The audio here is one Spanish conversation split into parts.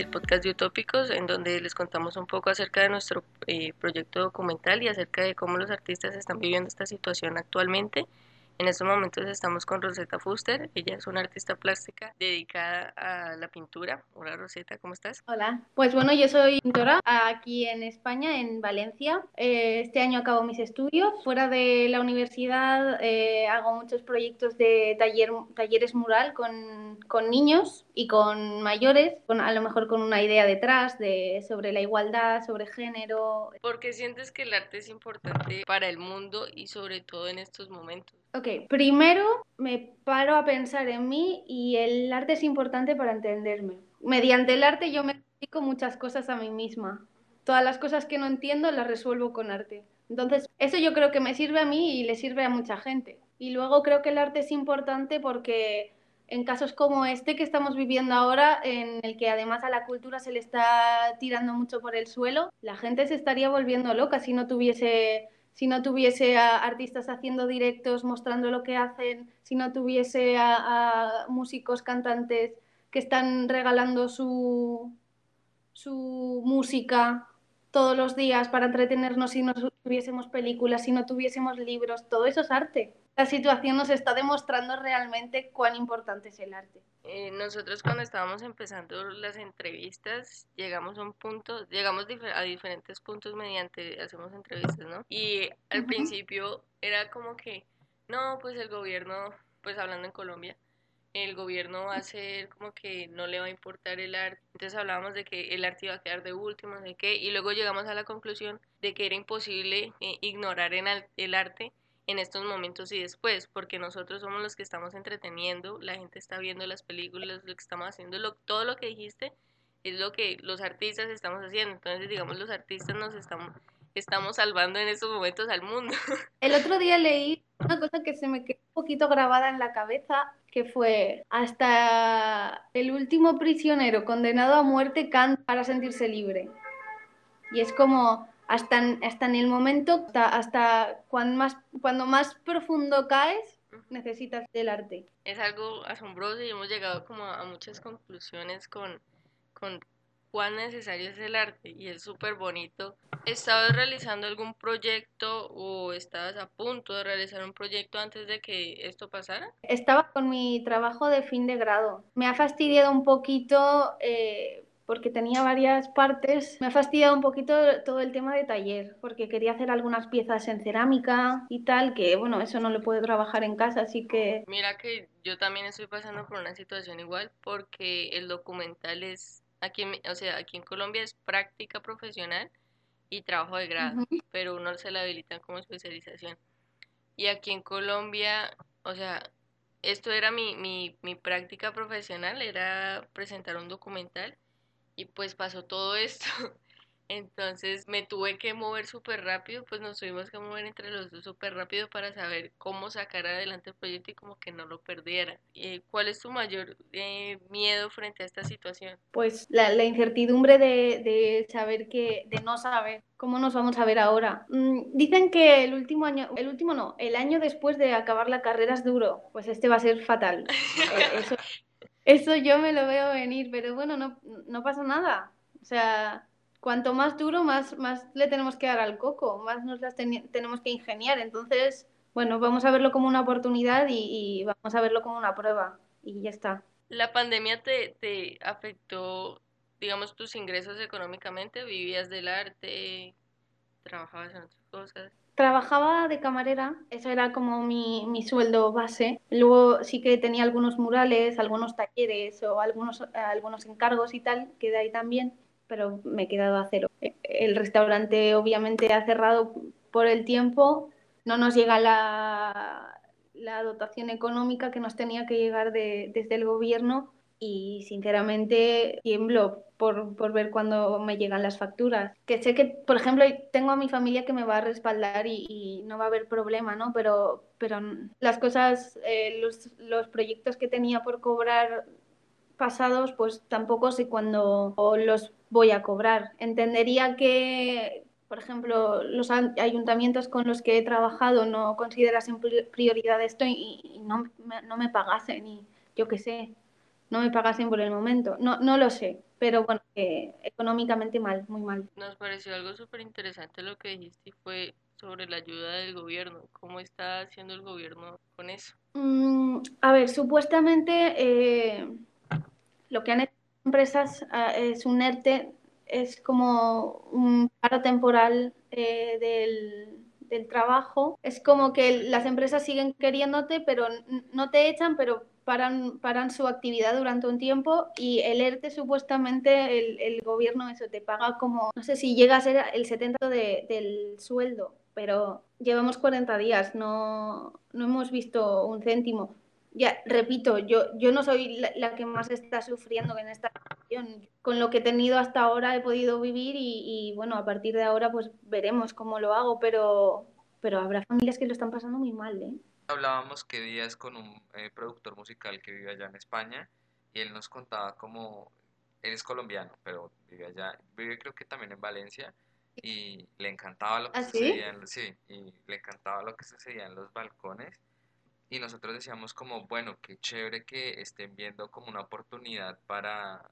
del podcast de Utópicos, en donde les contamos un poco acerca de nuestro eh, proyecto documental y acerca de cómo los artistas están viviendo esta situación actualmente. En estos momentos estamos con Rosetta Fuster, ella es una artista plástica dedicada a la pintura. Hola Rosetta, ¿cómo estás? Hola, pues bueno, yo soy pintora aquí en España, en Valencia. Eh, este año acabo mis estudios. Fuera de la universidad eh, hago muchos proyectos de taller, talleres mural con, con, niños y con mayores, con, a lo mejor con una idea detrás de, sobre la igualdad, sobre género. ¿Por qué sientes que el arte es importante para el mundo y sobre todo en estos momentos? Ok, primero me paro a pensar en mí y el arte es importante para entenderme. Mediante el arte yo me explico muchas cosas a mí misma. Todas las cosas que no entiendo las resuelvo con arte. Entonces, eso yo creo que me sirve a mí y le sirve a mucha gente. Y luego creo que el arte es importante porque en casos como este que estamos viviendo ahora, en el que además a la cultura se le está tirando mucho por el suelo, la gente se estaría volviendo loca si no tuviese si no tuviese a artistas haciendo directos mostrando lo que hacen, si no tuviese a, músicos, cantantes que están regalando su, su música todos los días para entretenernos si no tuviésemos películas, si no tuviésemos libros, todo eso es arte. Situación nos está demostrando realmente cuán importante es el arte. Eh, nosotros cuando estábamos empezando las entrevistas llegamos a un punto, llegamos a diferentes puntos mediante hacemos entrevistas, ¿no? Y al principio era como que, no, pues el gobierno, pues hablando en Colombia, el gobierno va a ser como que no le va a importar el arte. Entonces hablábamos de que el arte iba a quedar de último, no sé qué, y luego llegamos a la conclusión de que era imposible eh, ignorar en el arte en estos momentos y después, porque nosotros somos los que estamos entreteniendo, la gente está viendo las películas, lo que estamos haciendo, todo lo que dijiste es lo que los artistas estamos haciendo. Entonces, digamos, los artistas nos estamos, estamos salvando en estos momentos al mundo. El otro día leí una cosa que se me quedó un poquito grabada en la cabeza, que fue hasta el último prisionero condenado a muerte canta para sentirse libre. Y es como, hasta en, hasta en el momento, hasta, hasta cuando, más, cuando más profundo caes, necesitas del arte. Es algo asombroso y hemos llegado como a muchas conclusiones con, con cuán necesario es el arte y es súper bonito. ¿Estabas realizando algún proyecto o estabas a punto de realizar un proyecto antes de que esto pasara? Estaba con mi trabajo de fin de grado. Me ha fastidiado un poquito eh, porque tenía varias partes. Me ha fastidiado un poquito todo el tema de taller, porque quería hacer algunas piezas en cerámica y tal, que bueno, eso no lo puedo trabajar en casa, así que... Mira que yo también estoy pasando por una situación igual, porque el documental es, aquí, o sea, aquí en Colombia es práctica profesional y trabajo de grado, pero uno se la habilitan como especialización. Y aquí en Colombia, o sea, esto era mi, mi, mi práctica profesional, era presentar un documental y pues pasó todo esto. Entonces me tuve que mover súper rápido, pues nos tuvimos que mover entre los dos súper rápido para saber cómo sacar adelante el proyecto y como que no lo perdiera. Eh, ¿Cuál es tu mayor eh, miedo frente a esta situación? Pues la, la incertidumbre de, de, saber que, de no saber cómo nos vamos a ver ahora. Mm, dicen que el último año, el último no, el año después de acabar la carrera es duro, pues este va a ser fatal. Eh, eso, eso yo me lo veo venir, pero bueno, no, no pasa nada. O sea, cuanto más duro, más, más le tenemos que dar al coco, más nos las tenemos que ingeniar. Entonces, bueno, vamos a verlo como una oportunidad y, y, vamos a verlo como una prueba y ya está. ¿La pandemia te, te afectó, digamos, tus ingresos económicamente? ¿Vivías del arte? ¿Trabajabas en otras cosas? Trabajaba de camarera, eso era como mi, mi, sueldo base. Luego sí que tenía algunos murales, algunos talleres o algunos, algunos encargos y tal, que de ahí también, pero me he quedado a cero. El restaurante obviamente ha cerrado por el tiempo, no nos llega la, la dotación económica que nos tenía que llegar de, desde el gobierno y sinceramente tiemblo por, por ver cuándo me llegan las facturas. Que sé que, por ejemplo, tengo a mi familia que me va a respaldar y, no va a haber problema, ¿no? Pero, pero las cosas, eh, los, los proyectos que tenía por cobrar pasados, pues tampoco sé cuándo los voy a cobrar. Entendería que, por ejemplo, los ayuntamientos con los que he trabajado no considerasen prioridad esto y, y no, no me pagasen y yo qué sé no me pagasen por el momento. No, no lo sé. pero bueno, económicamente mal, muy mal. Nos pareció algo súper interesante lo que dijiste y fue sobre la ayuda del gobierno. ¿Cómo está haciendo el gobierno con eso? Mm, a ver, supuestamente eh, lo que han hecho las empresas ah, es un ERTE, es como un paro temporal eh, del, del trabajo. Es como que las empresas siguen queriéndote, pero no te echan, pero paran, paran su actividad durante un tiempo y el ERTE supuestamente el, el gobierno eso te paga como, no sé si llega a ser el 70% de, del sueldo, pero llevamos 40 días, no, no hemos visto un céntimo. Ya, repito, yo, yo no soy la, la, que más está sufriendo en esta situación. Con lo que he tenido hasta ahora he podido vivir y, y, bueno, a partir de ahora pues veremos cómo lo hago, pero, pero habrá familias que lo están pasando muy mal, ¿eh? Hablábamos que días con un eh, productor musical que vive allá en España y él nos contaba como, él es colombiano, pero vive allá, vive creo que también en Valencia y le encantaba lo que ¿Ah, sucedía en, sí, y le encantaba lo que sucedía en los balcones y nosotros decíamos como, bueno, qué chévere que estén viendo como una oportunidad para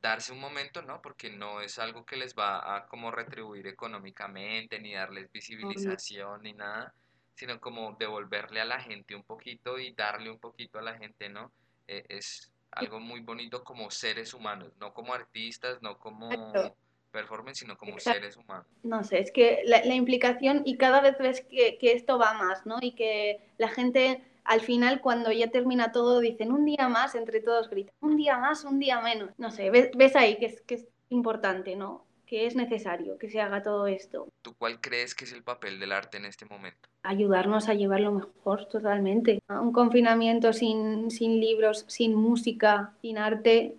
darse un momento, ¿no? Porque no es algo que les va a como retribuir económicamente, ni darles visibilización, ni nada, sino como devolverle a la gente un poquito y darle un poquito a la gente, ¿no? Eh, es algo muy bonito como seres humanos, no como artistas, no como Exacto. performance, sino como Exacto. seres humanos. No sé, es que la, la implicación y cada vez ves que, que, esto va más, ¿no? Y que la gente al final cuando ya termina todo dicen un día más, entre todos gritan, un día más, un día menos. No sé, ves, ves ahí que es, que es importante, ¿no? Que es necesario que se haga todo esto. ¿Tú cuál crees que es el papel del arte en este momento? Ayudarnos a llevarlo mejor, totalmente. Un confinamiento sin, sin libros, sin música, sin arte,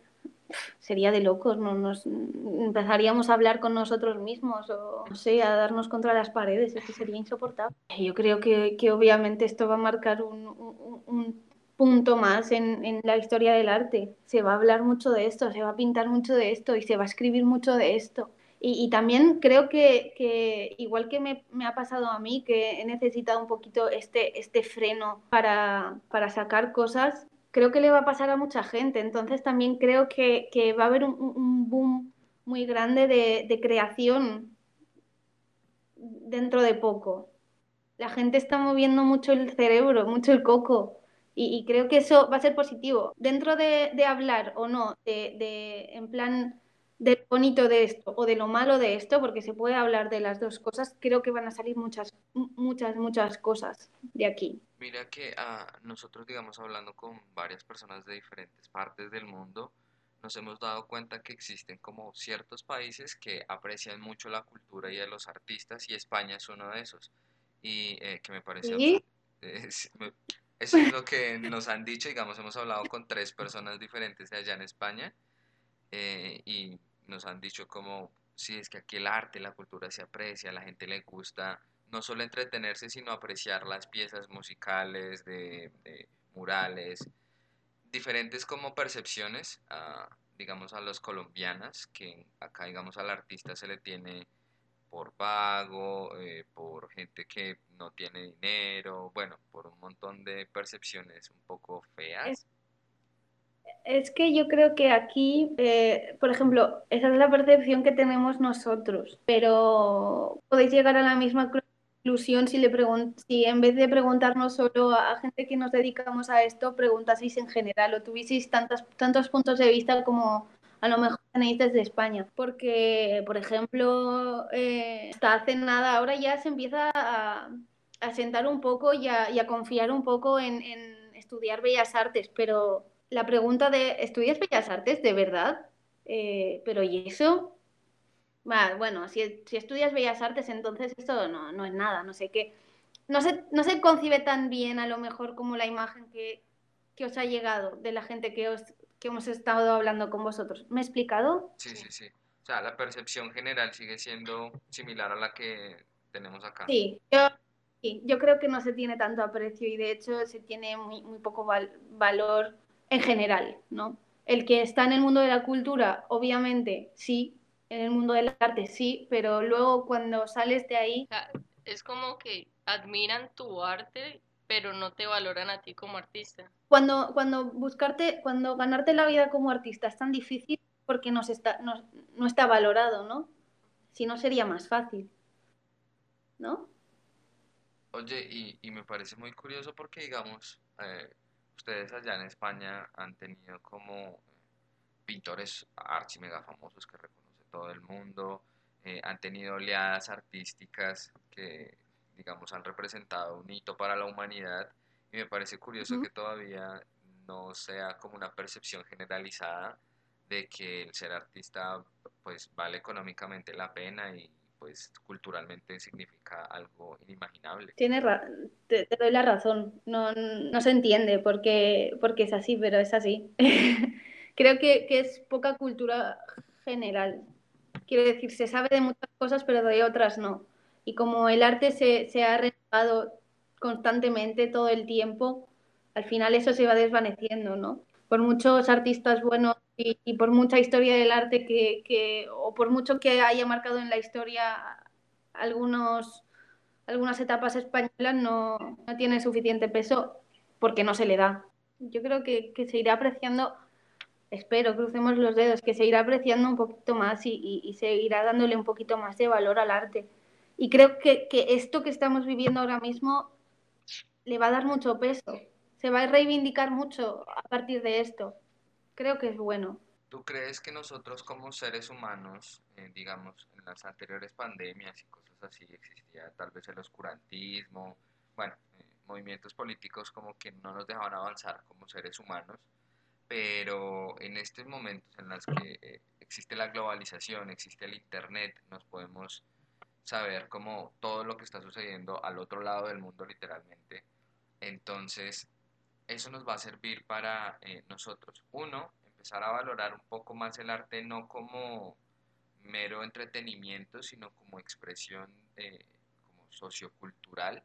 sería de locos, ¿no? Nos, empezaríamos a hablar con nosotros mismos o, no sé, a darnos contra las paredes, es que sería insoportable. Yo creo que, que obviamente esto va a marcar un, un, un punto más en, en, la historia del arte. Se va a hablar mucho de esto, se va a pintar mucho de esto y se va a escribir mucho de esto. Y, también creo que, igual que me, ha pasado a mí, que he necesitado un poquito este, este freno para, para sacar cosas, creo que le va a pasar a mucha gente. Entonces también creo que, que va a haber un, boom muy grande de, de, creación dentro de poco. La gente está moviendo mucho el cerebro, mucho el coco. Y, creo que eso va a ser positivo. Dentro de, de hablar o no, de, en plan de lo bonito de esto o de lo malo de esto, porque se puede hablar de las dos cosas, creo que van a salir muchas, muchas, muchas cosas de aquí. Mira que uh, nosotros, digamos, hablando con varias personas de diferentes partes del mundo, nos hemos dado cuenta que existen como ciertos países que aprecian mucho la cultura y a los artistas y España es uno de esos. Y eh, que me parece... ¿Sí? Es, me, eso es lo que nos han dicho, digamos, hemos hablado con tres personas diferentes de allá en España eh, y nos han dicho como, sí, es que aquí el arte, la cultura se aprecia, a la gente le gusta no solo entretenerse, sino apreciar las piezas musicales, de, murales, diferentes como percepciones, a, digamos, a los colombianas, que acá, digamos, al artista se le tiene por vago, eh, por gente que no tiene dinero, bueno, por un montón de percepciones un poco feas. Es que yo creo que aquí, eh, por ejemplo, esa es la percepción que tenemos nosotros, pero podéis llegar a la misma conclusión si, le si en vez de preguntarnos solo a, gente que nos dedicamos a esto, preguntaseis en general o tuvieseis tantas, tantos puntos de vista como a lo mejor tenéis desde España. Porque, por ejemplo, eh, hasta hace nada, ahora ya se empieza a, sentar un poco y a, confiar un poco en estudiar bellas artes, pero la pregunta de, ¿estudias Bellas Artes de verdad? Eh, pero ¿y eso? Bueno, si, si, estudias Bellas Artes, entonces esto no, no, es nada, no sé qué. No se, no se concibe tan bien a lo mejor como la imagen que, que os ha llegado de la gente que, os, que hemos estado hablando con vosotros. ¿Me he explicado? Sí, sí, sí. O sea, la percepción general sigue siendo similar a la que tenemos acá. Sí, yo, sí, yo creo que no se tiene tanto aprecio y de hecho se tiene muy, muy poco val valor en general, ¿no? El que está en el mundo de la cultura, obviamente, sí, en el mundo del arte, sí, pero luego cuando sales de ahí... Es como que admiran tu arte, pero no te valoran a ti como artista. Cuando, cuando buscarte, cuando ganarte la vida como artista es tan difícil, porque nos está, no está valorado, ¿no? Si no sería más fácil, ¿no? Oye, y, y me parece muy curioso porque, digamos, eh, ustedes allá en España han tenido como pintores archi mega famosos que reconoce todo el mundo, eh, han tenido oleadas artísticas que, digamos, han representado un hito para la humanidad y me parece curioso que todavía no sea como una percepción generalizada de que el ser artista pues vale económicamente la pena y pues culturalmente significa algo inimaginable. Tienes te, doy la razón, no, no se entiende porque, porque es así, pero es así. Creo que, que, es poca cultura general. Quiero decir, se sabe de muchas cosas, pero de otras no. Y como el arte se, se ha renovado constantemente todo el tiempo, al final eso se va desvaneciendo, ¿no? Por muchos artistas buenos y, por mucha historia del arte que, o por mucho que haya marcado en la historia algunos, algunas etapas españolas, no, no tiene suficiente peso porque no se le da. Yo creo que, se irá apreciando, espero, crucemos los dedos, que se irá apreciando un poquito más y, se irá dándole un poquito más de valor al arte. Y creo que, que esto que estamos viviendo ahora mismo le va a dar mucho peso, se va a reivindicar mucho a partir de esto creo que es bueno. ¿Tú crees que nosotros como seres humanos, eh, digamos, en las anteriores pandemias y cosas así, existía tal vez el oscurantismo, bueno, eh, movimientos políticos como que no nos dejaban avanzar como seres humanos, pero en estos momentos en los que eh, existe la globalización, existe el Internet, nos podemos saber como todo lo que está sucediendo al otro lado del mundo literalmente. Entonces, eso nos va a servir para eh, nosotros, uno, empezar a valorar un poco más el arte no como mero entretenimiento, sino como expresión eh, como sociocultural,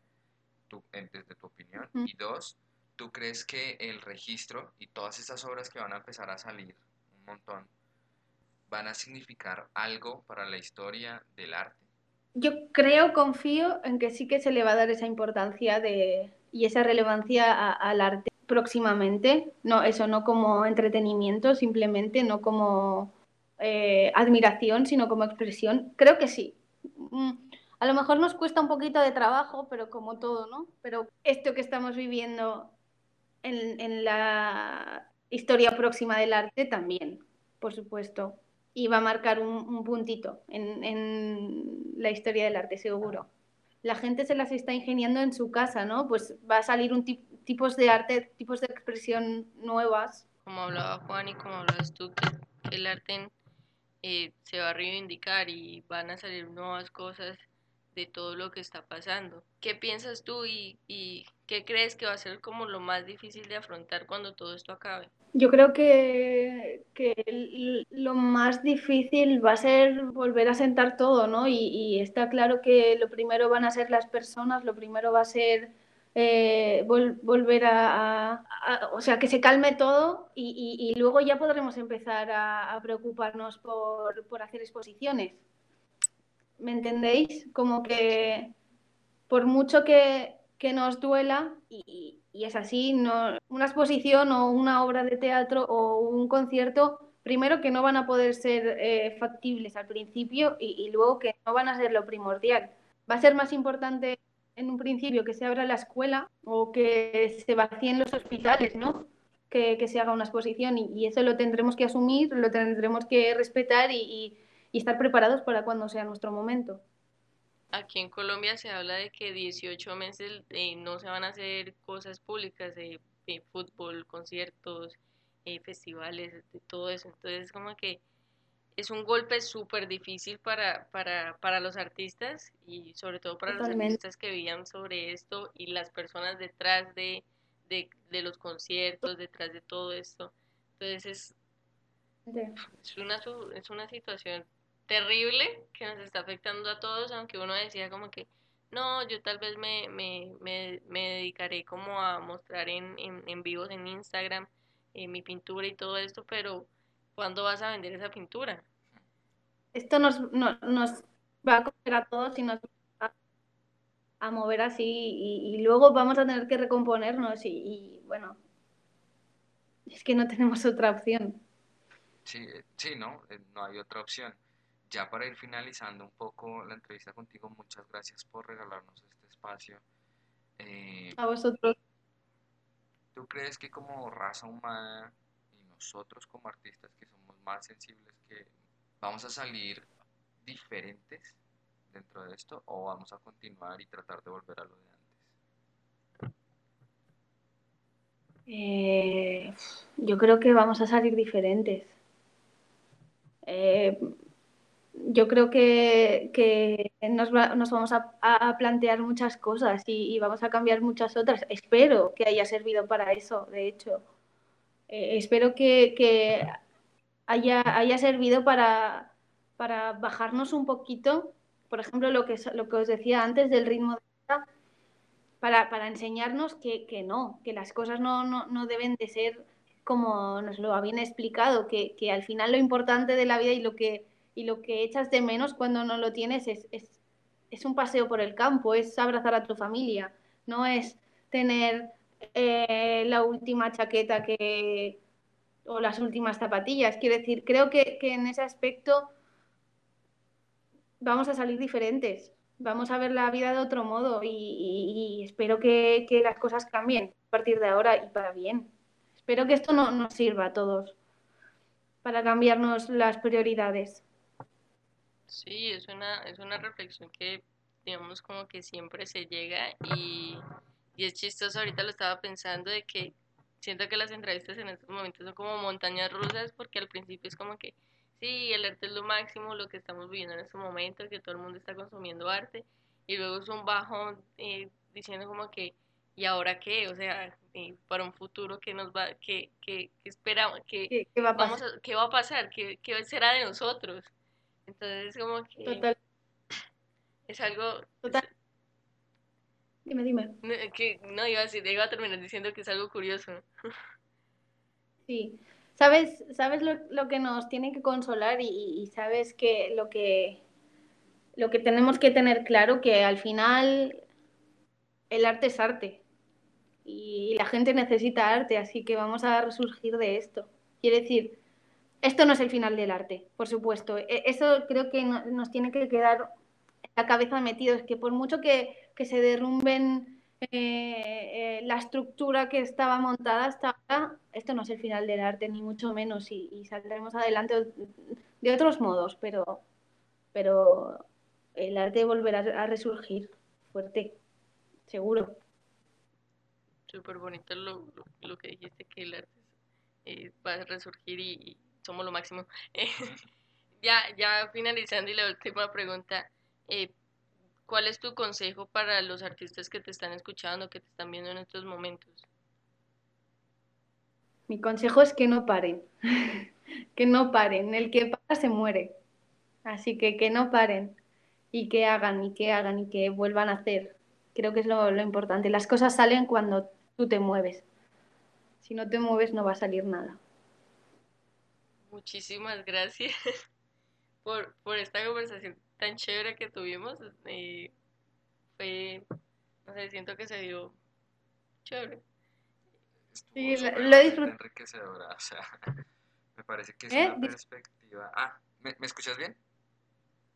tú, desde tu opinión. Y dos, ¿tú crees que el registro y todas estas obras que van a empezar a salir, un montón, van a significar algo para la historia del arte? Yo creo, confío en que sí que se le va a dar esa importancia de, y esa relevancia al arte próximamente. No, eso no como entretenimiento, simplemente, no como eh, admiración, sino como expresión. Creo que sí. Mm, a lo mejor nos cuesta un poquito de trabajo, pero como todo, ¿no? Pero esto que estamos viviendo en, la historia próxima del arte también, por supuesto. Y va a marcar un, puntito en, en la historia del arte, seguro la gente se las está ingeniando en su casa, ¿no? Pues va a salir un tipos de arte, tipos de expresión nuevas. Como hablaba Juan y como hablabas tú, que el arte eh, se va a reivindicar y van a salir nuevas cosas de todo lo que está pasando. ¿Qué piensas tú y, y, qué crees que va a ser como lo más difícil de afrontar cuando todo esto acabe? Yo creo que, que lo más difícil va a ser volver a sentar todo, ¿no? Y, y está claro que lo primero van a ser las personas, lo primero va a ser eh, volver a, o sea, que se calme todo y, luego ya podremos empezar a, preocuparnos por, por, hacer exposiciones. ¿Me entendéis? Como que por mucho que, que nos duela, y, es así, no, una exposición o una obra de teatro o un concierto, primero que no van a poder ser eh, factibles al principio y, y luego que no van a ser lo primordial. Va a ser más importante en un principio que se abra la escuela o que se vacíen los hospitales, ¿no? Que, que se haga una exposición y, eso lo tendremos que asumir, lo tendremos que respetar y, estar preparados para cuando sea nuestro momento. Aquí en Colombia se habla de que 18 meses eh, no se van a hacer cosas públicas, de, fútbol, conciertos, eh, festivales, de todo eso. Entonces, como que es un golpe súper difícil para, para, para, los artistas y sobre todo para los artistas que vivían sobre esto y las personas detrás de, de, de los conciertos, detrás de todo esto. Entonces es, es, una, es una situación terrible que nos está afectando a todos, aunque uno decía como que no, yo tal vez me, me, me, me dedicaré como a mostrar en, en, en vivos en Instagram eh, mi pintura y todo esto, pero ¿cuándo vas a vender esa pintura? Esto nos, nos va a coger a todos y nos va a mover así y, luego vamos a tener que recomponernos y, bueno, es que no tenemos otra opción. Sí, eh, sí, ¿no? Eh, no hay otra opción. Ya para ir finalizando un poco la entrevista contigo, muchas gracias por regalarnos este espacio. Eh, A vosotros. ¿Tú crees que como raza humana nosotros como artistas que somos más sensibles, vamos a salir diferentes dentro de esto o vamos a continuar y tratar de volver a lo de antes? Eh, yo creo que vamos a salir diferentes. Eh, yo creo que, nos, va- nos vamos a, plantear muchas cosas y vamos a cambiar muchas otras. Espero que haya servido para eso, de hecho. Eh, espero que, que haya, haya servido para, para bajarnos un poquito, por ejemplo, lo que, lo que os decía antes del ritmo de vida, para, para enseñarnos que, que no, que las cosas no, no, no deben de ser como nos lo habían explicado, que, que al final lo importante de la vida y lo que, y lo que echas de menos cuando no lo tienes es, es, es un paseo por el campo, es abrazar a tu familia, no es tener eh, la última chaqueta que, o las últimas zapatillas. Quiero decir, creo que, que en ese aspecto vamos a salir diferentes, vamos a ver la vida de otro modo y, y, espero que, que, las cosas cambien a partir de ahora y para bien. Espero que esto no, nos sirva a todos para cambiarnos las prioridades. Sí, es una, es una reflexión que digamos como que siempre se llega y, y es chistoso, ahorita lo estaba pensando de que siento que las entrevistas en estos momentos son como montañas rusas porque al principio es como que sí, el arte es lo máximo, lo que estamos viviendo en este momento, que todo el mundo está consumiendo arte y luego es un bajo eh, diciendo como que ¿y ahora qué? O sea, eh, para un futuro que nos va, que, que, que esperamos, que ¿Qué, qué va a vamos a, ¿qué va a pasar? ¿Qué, ¿Qué será de nosotros? Entonces como que Total. es algo Total. Dime, dime. que no iba a decir, iba a terminar diciendo que es algo curioso. Sí. ¿Sabes, sabes lo, lo que nos tiene que consolar y, y, sabes que lo que lo que tenemos que tener claro que al final el arte es arte y la gente necesita arte, así que vamos a resurgir de esto. Quiere decir, esto no es el final del arte, por supuesto. Eso creo que nos tiene que quedar en la cabeza metido, es que por mucho que, que se derrumben eh, eh, la estructura que estaba montada hasta ahora, esto no es el final del arte, ni mucho menos, y, saldremos adelante de otros modos, pero, pero el arte volverá a resurgir fuerte, seguro. Súper bonito lo, lo, que dijiste, que el arte eh, va a resurgir y, y somos lo máximo. ya, ya finalizando y la última pregunta, ¿cuál es tu consejo para los artistas que te están escuchando, que te están viendo en estos momentos? Mi consejo es que no paren, que no paren, el que para se muere, así que que no paren y que hagan y que hagan y que vuelvan a hacer. Creo que es lo, lo importante. Las cosas salen cuando tú te mueves. Si no te mueves no va a salir nada. Muchísimas gracias por, por esta conversación tan chévere que tuvimos. Eh, fue, no sé, siento que se dio chévere. Sí, lo, lo disfruté. enriquecedora, o sea, me parece que es ¿Eh? una perspectiva. Ah, ¿me, ¿me, escuchas bien?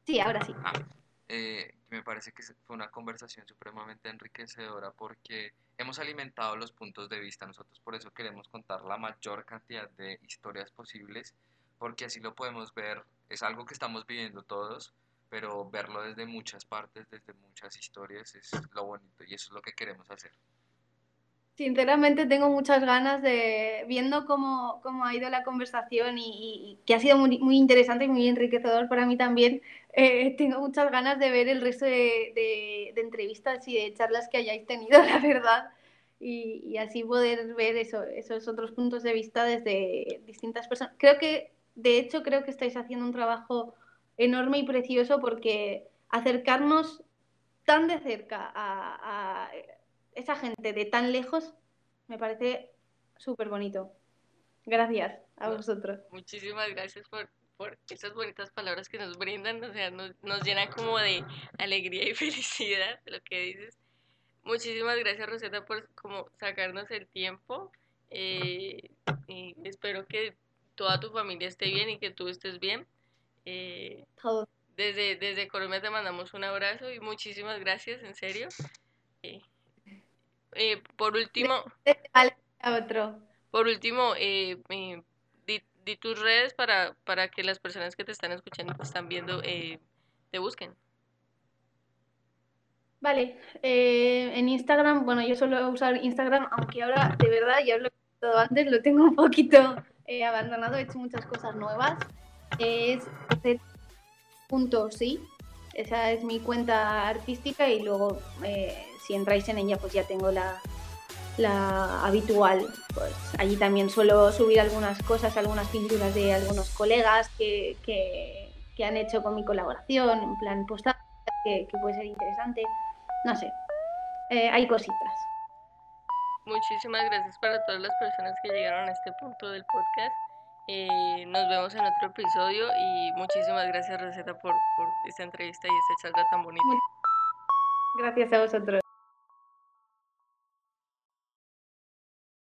Sí, ahora sí. Ah, eh, me parece que fue una conversación supremamente enriquecedora porque hemos alimentado los puntos de vista. Nosotros por eso queremos contar la mayor cantidad de historias posibles, porque así lo podemos ver. Es algo que estamos viviendo todos, pero verlo desde muchas partes, desde muchas historias, es lo bonito y eso es lo que queremos hacer. Sinceramente tengo muchas ganas de, viendo cómo, cómo ha ido la conversación y, y, que ha sido muy, muy, interesante y muy enriquecedor para mí también, eh, tengo muchas ganas de ver el resto de, de, de, entrevistas y de charlas que hayáis tenido, la verdad, y, y, así poder ver eso, esos otros puntos de vista desde distintas personas. Creo que, de hecho, creo que estáis haciendo un trabajo enorme y precioso porque acercarnos tan de cerca a, a esa gente de tan lejos me parece súper bonito. Gracias a vosotros. Muchísimas gracias por, por esas bonitas palabras que nos brindan, o sea, nos, nos llenan como de alegría y felicidad lo que dices. Muchísimas gracias Rosetta por como sacarnos el tiempo eh, y espero que toda tu familia esté bien y que tú estés bien. Eh, desde, desde Colombia te mandamos un abrazo y muchísimas gracias, en serio. Eh, eh, por último, otro. por último, di, di tus redes para, para que las personas que te están escuchando y te están viendo te busquen. Vale, en Instagram, bueno, yo suelo usar Instagram, aunque ahora de verdad, ya lo he antes, lo tengo un poquito abandonado, he hecho muchas cosas nuevas. Es punto sí, esa es mi cuenta artística y luego eh, si entráis en ella pues ya tengo la, la habitual. Pues allí también suelo subir algunas cosas, algunas pinturas de algunos colegas que, que, que han hecho con mi colaboración, en plan postal, que, puede ser interesante. No sé, eh, hay cositas. Muchísimas gracias para todas las personas que llegaron a este punto del podcast. Eh, nos vemos en otro episodio y muchísimas gracias Receta por, por esta entrevista y esta charla tan bonita. Gracias a vosotros.